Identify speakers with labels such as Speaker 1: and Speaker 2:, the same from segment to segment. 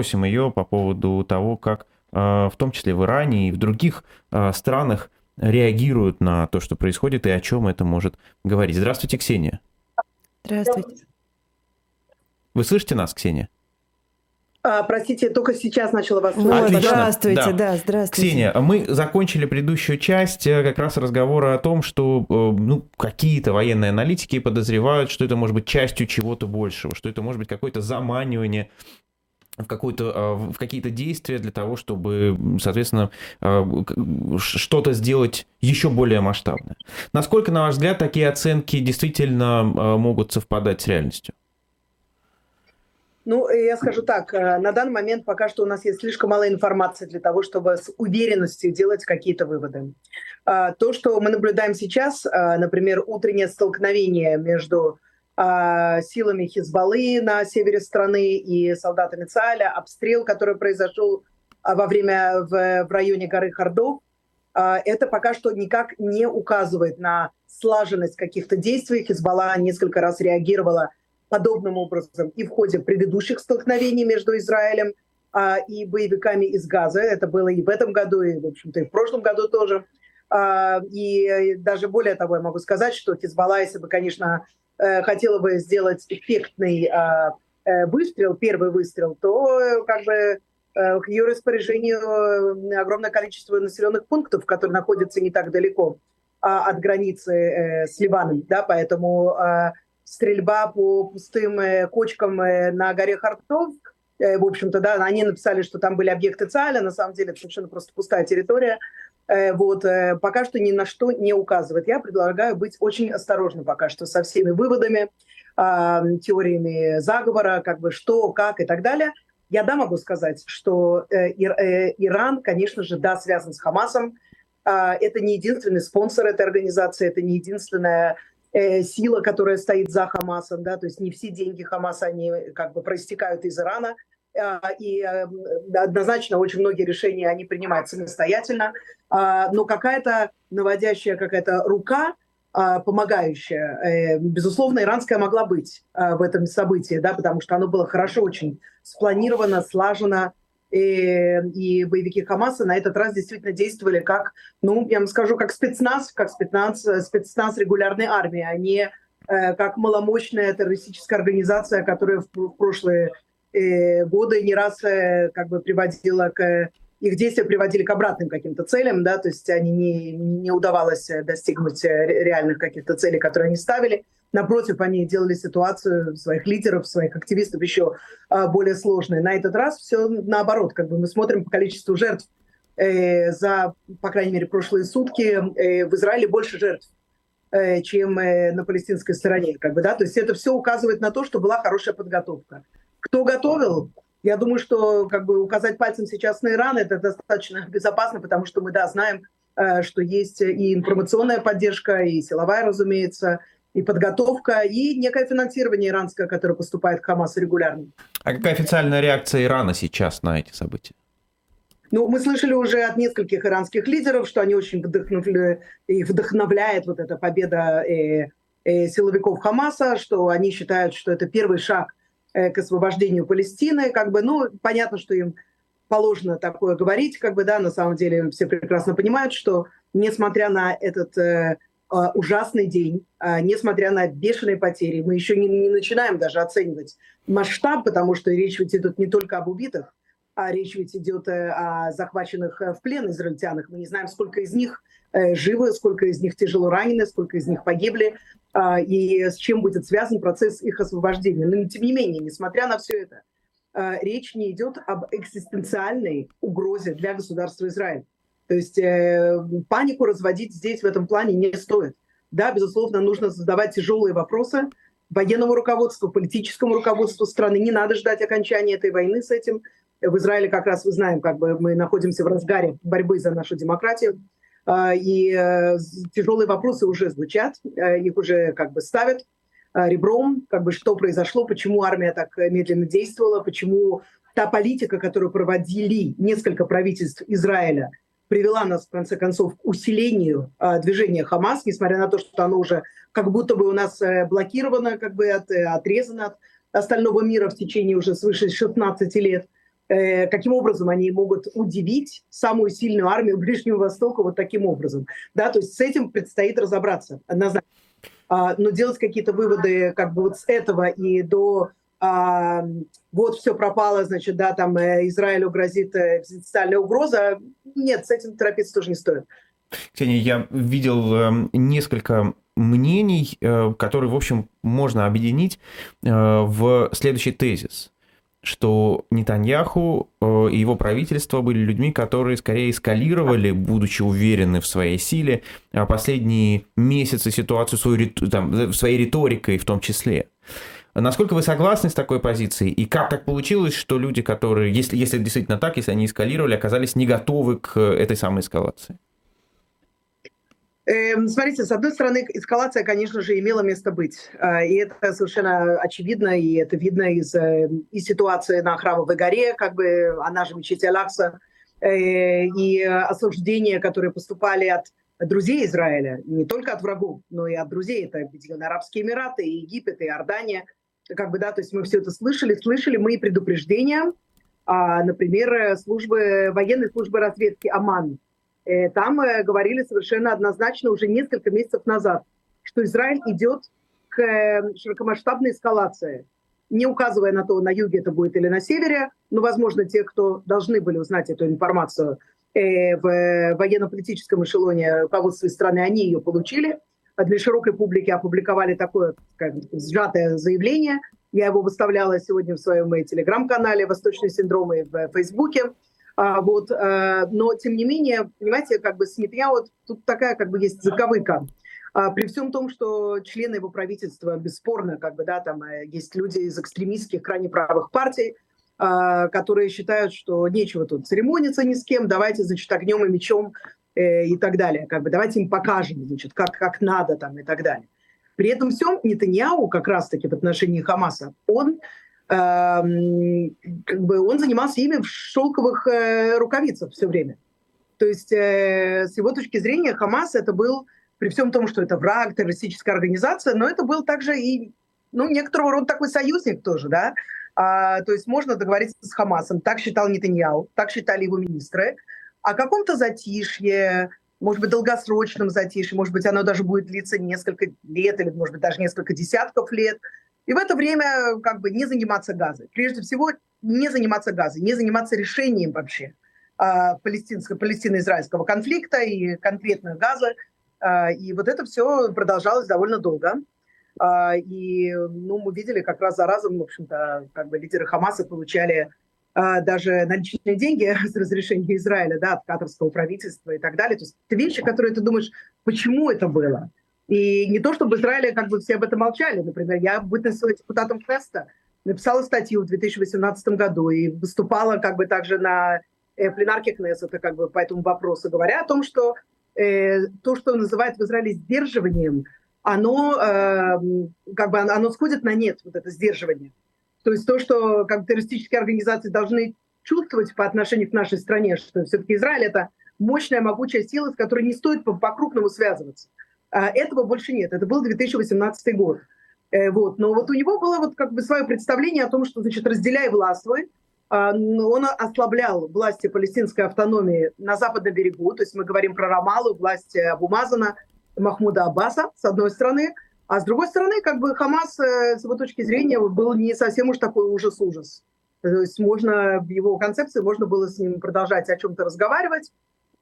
Speaker 1: спросим ее по поводу того, как в том числе в Иране и в других странах реагируют на то, что происходит, и о чем это может говорить. Здравствуйте, Ксения.
Speaker 2: Здравствуйте.
Speaker 1: Вы слышите нас, Ксения?
Speaker 3: А, простите, я только сейчас начала вас
Speaker 2: слушать. Вот, здравствуйте, да. да, здравствуйте.
Speaker 1: Ксения, мы закончили предыдущую часть э, как раз разговора о том, что э, ну, какие-то военные аналитики подозревают, что это может быть частью чего-то большего, что это может быть какое-то заманивание в, какую-то, а, в какие-то действия для того, чтобы, соответственно, а, что-то сделать еще более масштабное. Насколько, на ваш взгляд, такие оценки действительно могут совпадать с реальностью?
Speaker 3: Ну, я скажу так, э, на данный момент пока что у нас есть слишком мало информации для того, чтобы с уверенностью делать какие-то выводы. А, то, что мы наблюдаем сейчас, а, например, утреннее столкновение между а, силами Хизбаллы на севере страны и солдатами ЦАля, обстрел, который произошел во время в, в районе горы Хардов, это пока что никак не указывает на слаженность каких-то действий. Хизбалла несколько раз реагировала подобным образом и в ходе предыдущих столкновений между Израилем а, и боевиками из Газа. Это было и в этом году, и, в общем-то, и в прошлом году тоже. А, и даже более того, я могу сказать, что Хизбалла, если бы, конечно, хотела бы сделать эффектный а, э, выстрел, первый выстрел, то как бы э, к ее распоряжению огромное количество населенных пунктов, которые находятся не так далеко от границы с Ливаном, да, поэтому стрельба по пустым э, кочкам э, на горе Хартов. Э, в общем-то, да, они написали, что там были объекты ЦАля, на самом деле это совершенно просто пустая территория. Вот, пока что ни на что не указывает. Я предлагаю быть очень осторожным пока что со всеми выводами, теориями заговора, как бы что, как и так далее. Я да могу сказать, что Иран, конечно же, да, связан с Хамасом. Это не единственный спонсор этой организации, это не единственная э, сила, которая стоит за Хамасом, да, то есть не все деньги Хамаса, они как бы проистекают из Ирана, э, и э, однозначно очень многие решения они принимают самостоятельно, э, но какая-то наводящая какая-то рука, э, помогающая, э, безусловно, иранская могла быть в этом событии, да, потому что оно было хорошо очень спланировано, слажено, и, э, и боевики Хамаса на этот раз действительно действовали как, ну, я вам скажу, как спецназ, как спецназ, спецназ регулярной армии, а не э, как маломощная террористическая организация, которая в, в прошлые э, годы не раз э, как бы приводила к их действия приводили к обратным каким-то целям, да, то есть они не, не удавалось достигнуть реальных каких-то целей, которые они ставили. Напротив, они делали ситуацию своих лидеров, своих активистов еще а, более сложной. На этот раз все наоборот. Как бы мы смотрим по количеству жертв э, за, по крайней мере, прошлые сутки. Э, в Израиле больше жертв, э, чем э, на палестинской стороне. Как бы, да? То есть это все указывает на то, что была хорошая подготовка. Кто готовил? Я думаю, что как бы указать пальцем сейчас на Иран это достаточно безопасно, потому что мы да знаем, э, что есть и информационная поддержка, и силовая, разумеется, и подготовка, и некое финансирование иранское, которое поступает к Хамасу регулярно.
Speaker 1: А какая официальная реакция Ирана сейчас на эти события?
Speaker 3: Ну, мы слышали уже от нескольких иранских лидеров, что они очень вдохновля... их вдохновляет вот эта победа э, э, силовиков Хамаса, что они считают, что это первый шаг к освобождению Палестины. Как бы, ну, понятно, что им положено такое говорить, как бы, да, на самом деле все прекрасно понимают, что несмотря на этот э, а, ужасный день, а, несмотря на бешеные потери. Мы еще не, не начинаем даже оценивать масштаб, потому что речь ведь идет не только об убитых, речь ведь идет э, о захваченных э, в плен израильтянах. Мы не знаем, сколько из них э, живы, сколько из них тяжело ранены, сколько из них погибли, а, и с чем будет связан процесс их освобождения. Но тем не менее, несмотря на все это, речь не идет об экзистенциальной угрозе для государства Израиль. То есть панику разводить здесь в этом плане не стоит. Да, безусловно, нужно задавать тяжелые вопросы военному руководству, политическому руководству страны. Не надо ждать окончания этой войны с этим. В Израиле как раз вы знаем, как бы мы находимся в разгаре борьбы за нашу демократию. Э, и э, тяжелые вопросы уже звучат, э, их уже как бы ставят э, ребром, как бы что произошло, почему армия так медленно действовала, почему та политика, которую проводили несколько правительств Израиля, привела нас, в конце концов, к усилению движения Хамас, несмотря на то, что оно уже как будто бы у нас э, блокировано, как бы от, отрезано от остального мира в течение уже свыше 16 лет. Э, каким образом они могут удивить самую сильную армию Ближнего Востока вот таким образом. Да, то есть с этим предстоит разобраться однозначно. А, но делать какие-то выводы как бы вот с этого и до а, вот все пропало, значит, да, там э, Израилю грозит э, экзистенциальная угроза. Нет, с этим торопиться тоже не стоит.
Speaker 1: Ксения, я видел эм, несколько мнений, которые, в общем, можно объединить в следующий тезис что Нетаньяху э, и его правительство были людьми, которые скорее эскалировали, будучи уверены в своей силе, а последние месяцы ситуацию свою, там, своей риторикой в том числе. Насколько вы согласны с такой позицией? И как так получилось, что люди, которые, если, если действительно так, если они эскалировали, оказались не готовы к этой самой эскалации?
Speaker 3: Эм, смотрите, с одной стороны, эскалация, конечно же, имела место быть. А, и это совершенно очевидно, и это видно из, э, из ситуации на Храмовой горе, как бы она же мечеть Алякса, э, и осуждения, которые поступали от друзей Израиля, не только от врагов, но и от друзей. Это Объединенные Арабские Эмираты, и Египет, и Иордания. Как бы, да, то есть мы все это слышали, слышали мы и предупреждения, а, например, службы, военной службы разведки ОМАН, Э, там э, говорили совершенно однозначно уже несколько месяцев назад, что Израиль идет к э, широкомасштабной эскалации, не указывая на то, на юге это будет или на севере, но, возможно, те, кто должны были узнать эту информацию в военно-политическом эшелоне руководства страны, они ее получили. А для широкой публики опубликовали такое как, сжатое заявление. Я его выставляла сегодня в своем телеграм-канале «Восточный синдром» и в Фейсбуке. А, вот, а, но, тем не менее, понимаете, как бы с вот тут такая как бы есть заковыка. А, при всем том, что члены его правительства, бесспорно, как бы, да, там э, есть люди из экстремистских, крайне правых партий, а, которые считают, что нечего тут церемониться ни с кем, давайте, значит, огнем и мечом э, и так далее. Как бы давайте им покажем, значит, как, как надо там и так далее. При этом всем Нетаньяу как раз-таки в отношении Хамаса, он как бы он занимался ими в шелковых э, рукавицах все время. То есть э, с его точки зрения Хамас это был, при всем том, что это враг, террористическая организация, но это был также и ну, некоторого рода такой союзник тоже, да. А, то есть можно договориться с Хамасом. Так считал Нетаньяу, так считали его министры. О каком-то затишье, может быть, долгосрочном затишье, может быть, оно даже будет длиться несколько лет или, может быть, даже несколько десятков лет – и в это время как бы не заниматься газой. Прежде всего, не заниматься газой, не заниматься решением вообще э, палестино-израильского конфликта и конкретно газа. Э, и вот это все продолжалось довольно долго. Э, и ну, мы видели как раз за разом, в общем-то, как бы лидеры Хамаса получали даже наличные деньги с разрешения Израиля, да, от катарского правительства и так далее. То есть это вещи, которые ты думаешь, почему это было? И не то, чтобы в Израиле как бы все об этом молчали. Например, я, будучи депутатом Квеста, написала статью в 2018 году и выступала как бы также на э, пленарке Кнессета как бы по этому вопросу, говоря о том, что э, то, что называют в Израиле сдерживанием, оно э, как бы оно сходит на нет, вот это сдерживание. То есть то, что как террористические организации должны чувствовать по отношению к нашей стране, что все-таки Израиль это мощная, могучая сила, с которой не стоит по-крупному связываться. А этого больше нет. Это был 2018 год. Э, вот. Но вот у него было вот как бы свое представление о том, что, значит, разделяй властвуй. А, он ослаблял власти палестинской автономии на западном берегу, то есть мы говорим про Рамалу, власть Абумазана, Махмуда Аббаса, с одной стороны, а с другой стороны, как бы Хамас, э, с его точки зрения, был не совсем уж такой ужас-ужас. То есть можно, в его концепции можно было с ним продолжать о чем-то разговаривать,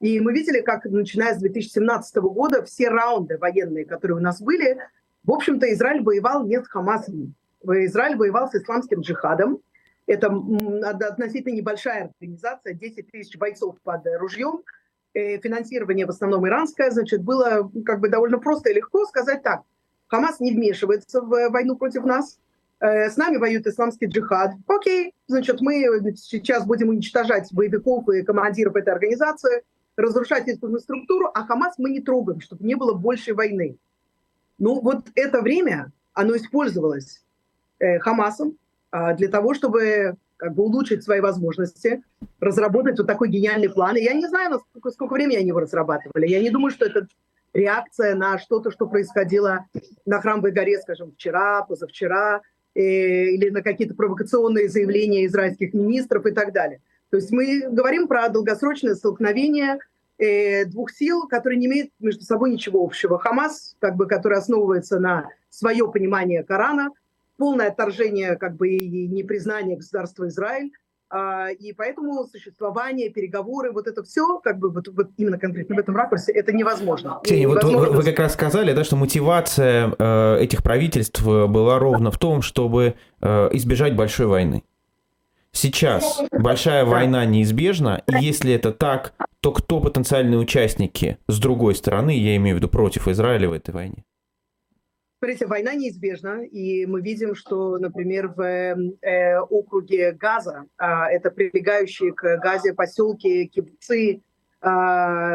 Speaker 3: и мы видели, как начиная с 2017 года все раунды военные, которые у нас были, в общем-то, Израиль воевал не с Хамасом. Израиль воевал с исламским джихадом. Это относительно небольшая организация, 10 тысяч бойцов под ружьем. Э, финансирование в основном иранское, значит, было как бы довольно просто и легко сказать так. Хамас не вмешивается в войну против нас, э, с нами воюет исламский джихад. Окей, значит, мы сейчас будем уничтожать боевиков и командиров этой организации – разрушать инфраструктуру, а Хамас мы не трогаем, чтобы не было большей войны. Ну вот это время, оно использовалось э, Хамасом э, для того, чтобы как бы улучшить свои возможности, разработать вот такой гениальный план. И я не знаю, насколько, сколько времени они его разрабатывали. Я не думаю, что это реакция на что-то, что происходило на Храмовой горе, скажем, вчера, позавчера. или на какие-то провокационные заявления израильских министров и так далее. То есть мы говорим про долгосрочное столкновение двух сил, которые не имеют между собой ничего общего. Хамас, как бы, который основывается на свое понимание Корана, полное отторжение как бы, и непризнание государства Израиль, а, и поэтому существование, переговоры, вот это все, как бы вот, вот именно конкретно в этом ракурсе, это невозможно.
Speaker 1: Ксения, вот вы, вы как раз сказали, да, что мотивация э, этих правительств была ровно в том, чтобы э, избежать большой войны. Сейчас большая война неизбежна, и если это так, то кто потенциальные участники с другой стороны, я имею в виду против Израиля в этой войне?
Speaker 3: Смотрите, война неизбежна, и мы видим, что, например, в э, округе Газа, э, это прилегающие к Газе поселки, кибуцы, э,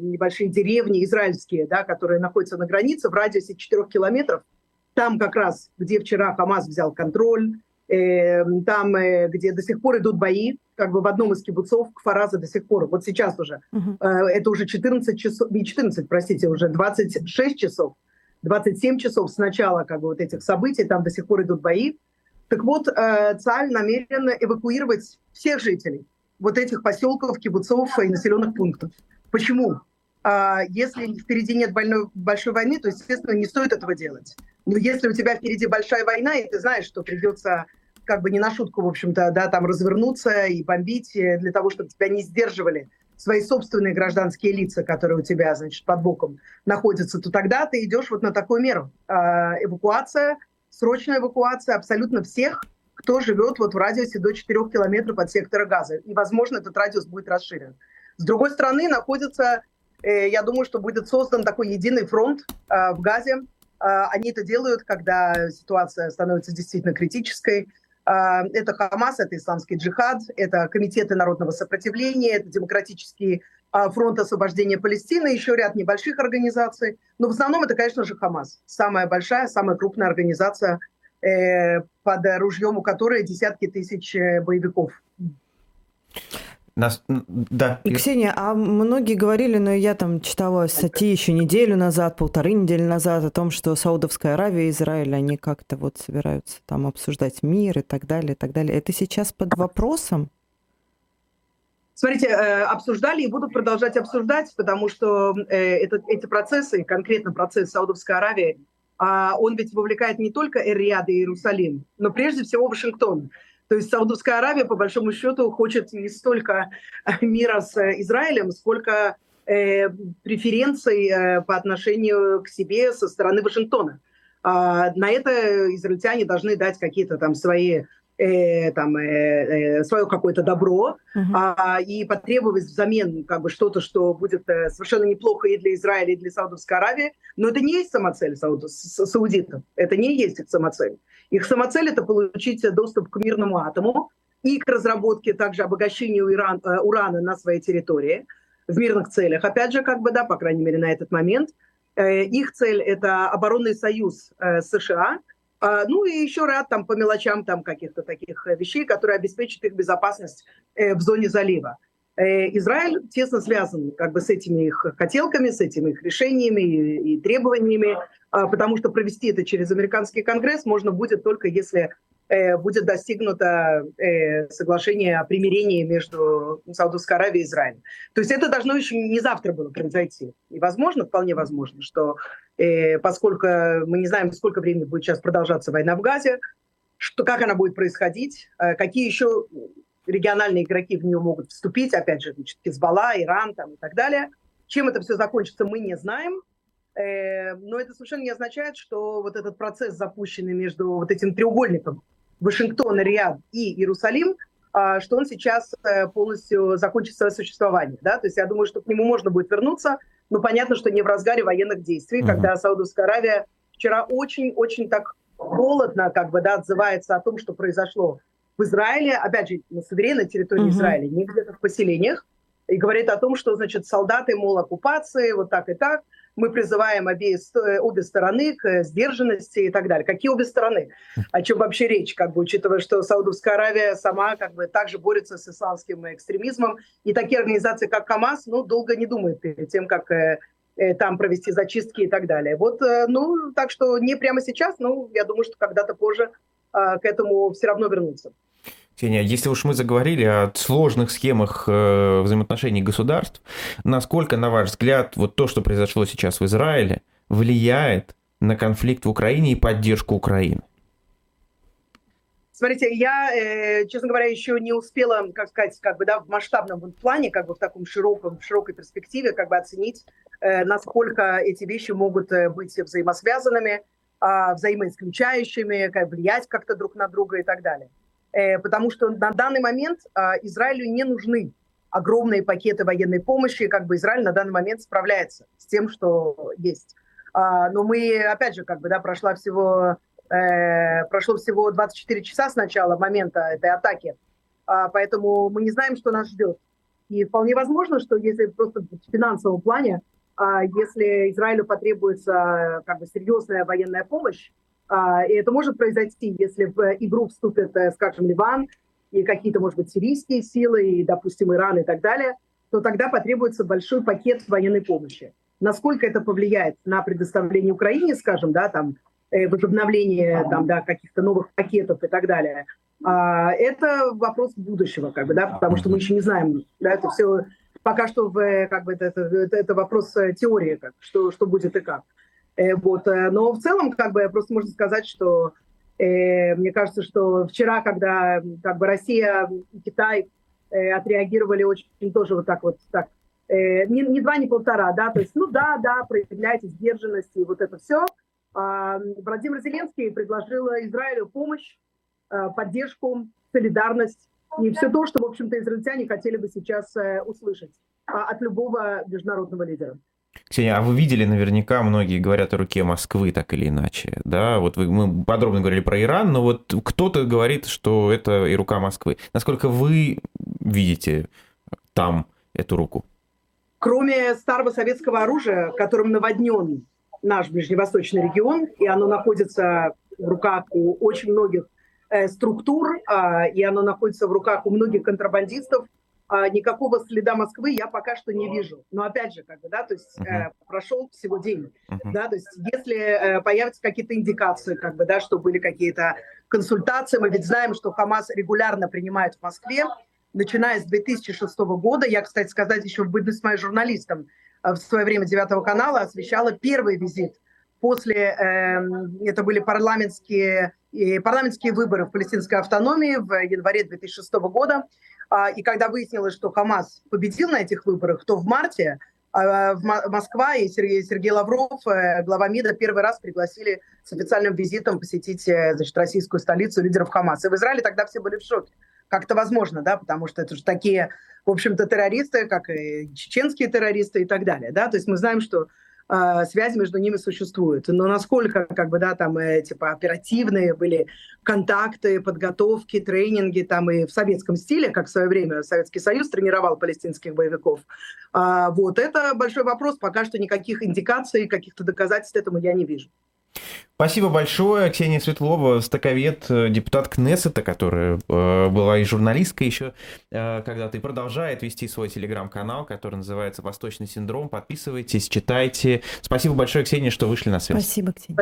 Speaker 3: небольшие деревни израильские, да, которые находятся на границе в радиусе 4 километров, там как раз, где вчера Хамас взял контроль, э, там, э, где до сих пор идут бои, как бы в одном из кибуцов Кфараза до сих пор, вот сейчас уже, uh-huh. э, это уже 14 часов, не 14, простите, уже 26 часов, 27 часов с начала как бы, вот этих событий, там до сих пор идут бои. Так вот, э, ЦАЛЬ намерена эвакуировать всех жителей вот этих поселков, кибуцов и населенных пунктов. Почему? А, если впереди нет больной, большой войны, то, естественно, не стоит этого делать. Но если у тебя впереди большая война, и ты знаешь, что придется как бы не на шутку, в общем-то, да, там развернуться и бомбить э, для того, чтобы тебя не сдерживали свои собственные гражданские лица, которые у тебя, значит, под боком находятся, то тогда ты идешь вот на такую меру. А, эвакуация, срочная эвакуация абсолютно всех, кто живет вот в радиусе до 4 километров от сектора газа. И, возможно, этот радиус будет расширен. С другой стороны, находится, э, я думаю, что будет создан такой единый фронт э, в Газе. Э, они это делают, когда ситуация становится действительно критической. А, это Хамас, это Исламский джихад, это комитеты народного сопротивления, это Демократический а, фронт освобождения Палестины, еще ряд небольших организаций. Но в основном это, конечно же, Хамас. Самая большая, самая крупная организация, э, под ружьем у которой десятки тысяч э, боевиков.
Speaker 2: Нас, да. И, Ксения, а многие говорили, но я там читала статьи еще неделю назад, полторы недели назад о том, что Саудовская Аравия и Израиль, они как-то вот собираются там обсуждать мир и так далее, и так далее. Это сейчас под вопросом?
Speaker 3: Смотрите, э, обсуждали и будут продолжать обсуждать, потому что э, это, эти процессы, конкретно процесс Саудовской Аравии, а он ведь вовлекает не только Эр-Рияд и Иерусалим, но прежде всего Вашингтон. То есть Саудовская Аравия, по большому счету, хочет не столько э, мира с э, Израилем, сколько э, преференций э, по отношению к себе со стороны Вашингтона. А, на это израильтяне должны дать какие-то там свои э, там, э, э, свое какое-то добро uh-huh. а, и потребовать взамен как бы что-то, что будет э, совершенно неплохо и для Израиля, и для Саудовской Аравии. Но это не есть самоцель сауд- саудитов. Это не есть их самоцель. Их самоцель — это получить доступ к мирному атому и к разработке, также обогащению Иран, э, урана на своей территории в мирных целях. Опять же, как бы, да, по крайней мере, на этот момент. Э, их цель — это оборонный союз э, США, а, ну и еще ряд там по мелочам там каких-то таких вещей, которые обеспечат их безопасность в зоне залива. Израиль тесно связан как бы с этими их хотелками, с этими их решениями и, требованиями. А, потому что провести это через американский конгресс можно будет только если э, будет достигнуто э, соглашение о примирении между Саудовской Аравией и Израилем. То есть это должно еще не завтра было произойти. И возможно, вполне возможно, что э, поскольку мы не знаем, сколько времени будет сейчас продолжаться война в Газе, что, как она будет происходить, какие еще региональные игроки в нее могут вступить, опять же, значит, Хизбалла, Иран там, и так далее. Чем это все закончится, мы не знаем. Э, но это совершенно не означает, что вот этот процесс, запущенный между вот этим треугольником Вашингтон, Риад и Иерусалим, а, что он сейчас э, полностью закончит свое существование. Да? То есть я думаю, что к нему можно будет вернуться, но понятно, что не в разгаре военных действий, uh-huh. когда Саудовская Аравия вчера очень-очень так холодно как бы, да, отзывается о том, что произошло в Израиле, опять же, на суверенной территории uh-huh. Израиля, не где-то в поселениях, и говорит о том, что, значит, солдаты, мол, оккупации, вот так и так, мы призываем обе, обе стороны к сдержанности и так далее. Какие обе стороны? О чем вообще речь, как бы, учитывая, что Саудовская Аравия сама как бы также борется с исламским экстремизмом, и такие организации, как КАМАЗ, ну, долго не думают перед тем, как э, э, там провести зачистки и так далее. Вот, э, ну, так что не прямо сейчас, но я думаю, что когда-то позже к этому все равно вернуться.
Speaker 1: Ксения, если уж мы заговорили о сложных схемах э, взаимоотношений государств, насколько, на ваш взгляд, вот то, что произошло сейчас в Израиле, влияет на конфликт в Украине и поддержку Украины?
Speaker 3: Смотрите, я, э, честно говоря, еще не успела, как сказать, как бы, да, в масштабном плане, как бы в таком широком, в широкой перспективе, как бы оценить, э, насколько эти вещи могут быть взаимосвязанными, э, взаимоисключающими, как, влиять как-то друг на друга и так далее. Э, потому что на данный момент а, Израилю не нужны огромные пакеты военной помощи, как бы Израиль на данный момент справляется с тем, что есть. А, но мы, опять же, как бы, да, прошла всего, э, прошло всего 24 часа с начала момента этой атаки, а, поэтому мы не знаем, что нас ждет. И вполне возможно, что если просто в финансовом плане, если Израилю потребуется как бы серьезная военная помощь, и это может произойти, если в игру вступят, э, скажем, Ливан и какие-то, может быть, сирийские силы, и, допустим, Иран и так далее, то тогда потребуется большой пакет военной помощи. Насколько это повлияет на предоставление Украине, скажем, да, там, э, возобновление там, да, каких-то новых пакетов и так далее, а, это вопрос будущего, как бы, да, потому что мы еще не знаем, да, это все пока что в, как бы, это, это, это вопрос э, теории, как, что, что будет и как. Э, вот. Э, но в целом, как бы, просто можно сказать, что э, мне кажется, что вчера, когда как бы Россия и Китай э, отреагировали очень тоже вот так вот, так, э, не, не два, не полтора, да, то есть, ну да, да, проявляйте сдержанность и вот это все. Э, Владимир Зеленский предложил Израилю помощь, э, поддержку, солидарность и все то, что, в общем-то, израильтяне хотели бы сейчас услышать э, от любого международного лидера.
Speaker 1: Ксения, а вы видели наверняка, многие говорят о руке Москвы так или иначе, да? Вот вы, мы подробно говорили про Иран, но вот кто-то говорит, что это и рука Москвы. Насколько вы видите там эту руку?
Speaker 3: Кроме старого советского оружия, которым наводнен наш ближневосточный регион, и оно находится в руках у очень многих э, структур, э, и оно находится в руках у многих контрабандистов, никакого следа Москвы я пока что не вижу. Но опять же, как бы, да, то есть uh-huh. э, прошел всего день, uh-huh. да, то есть если э, появятся какие-то индикации, как бы, да, что были какие-то консультации, мы ведь знаем, что Хамас регулярно принимает в Москве, начиная с 2006 года. Я, кстати сказать, еще в бытность моей журналистом э, в свое время Девятого канала освещала первый визит после, э, это были парламентские, парламентские выборы в палестинской автономии в январе 2006 года. А, и когда выяснилось, что Хамас победил на этих выборах, то в марте а, в Москва и Сергей, Сергей Лавров, э, глава МИДа, первый раз пригласили с официальным визитом посетить э, значит, российскую столицу лидеров Хамаса. И в Израиле тогда все были в шоке. Как это возможно, да, потому что это же такие, в общем-то, террористы, как и чеченские террористы и так далее, да, то есть мы знаем, что э, связь между ними существует. Но насколько, как бы, да, там, э, типа, оперативные были контакты, подготовки, тренинги, там, и в советском стиле, как в свое время Советский Союз тренировал палестинских боевиков. А, вот, это большой вопрос. Пока что никаких индикаций, каких-то доказательств этому я не вижу.
Speaker 1: Спасибо большое. Ксения Светлова, стоковед, э, депутат Кнессета, которая э, была и журналисткой еще э, когда-то, и продолжает вести свой телеграм-канал, который называется «Восточный синдром». Подписывайтесь, читайте. Спасибо большое, Ксения, что вышли на связь.
Speaker 2: Спасибо, Ксения.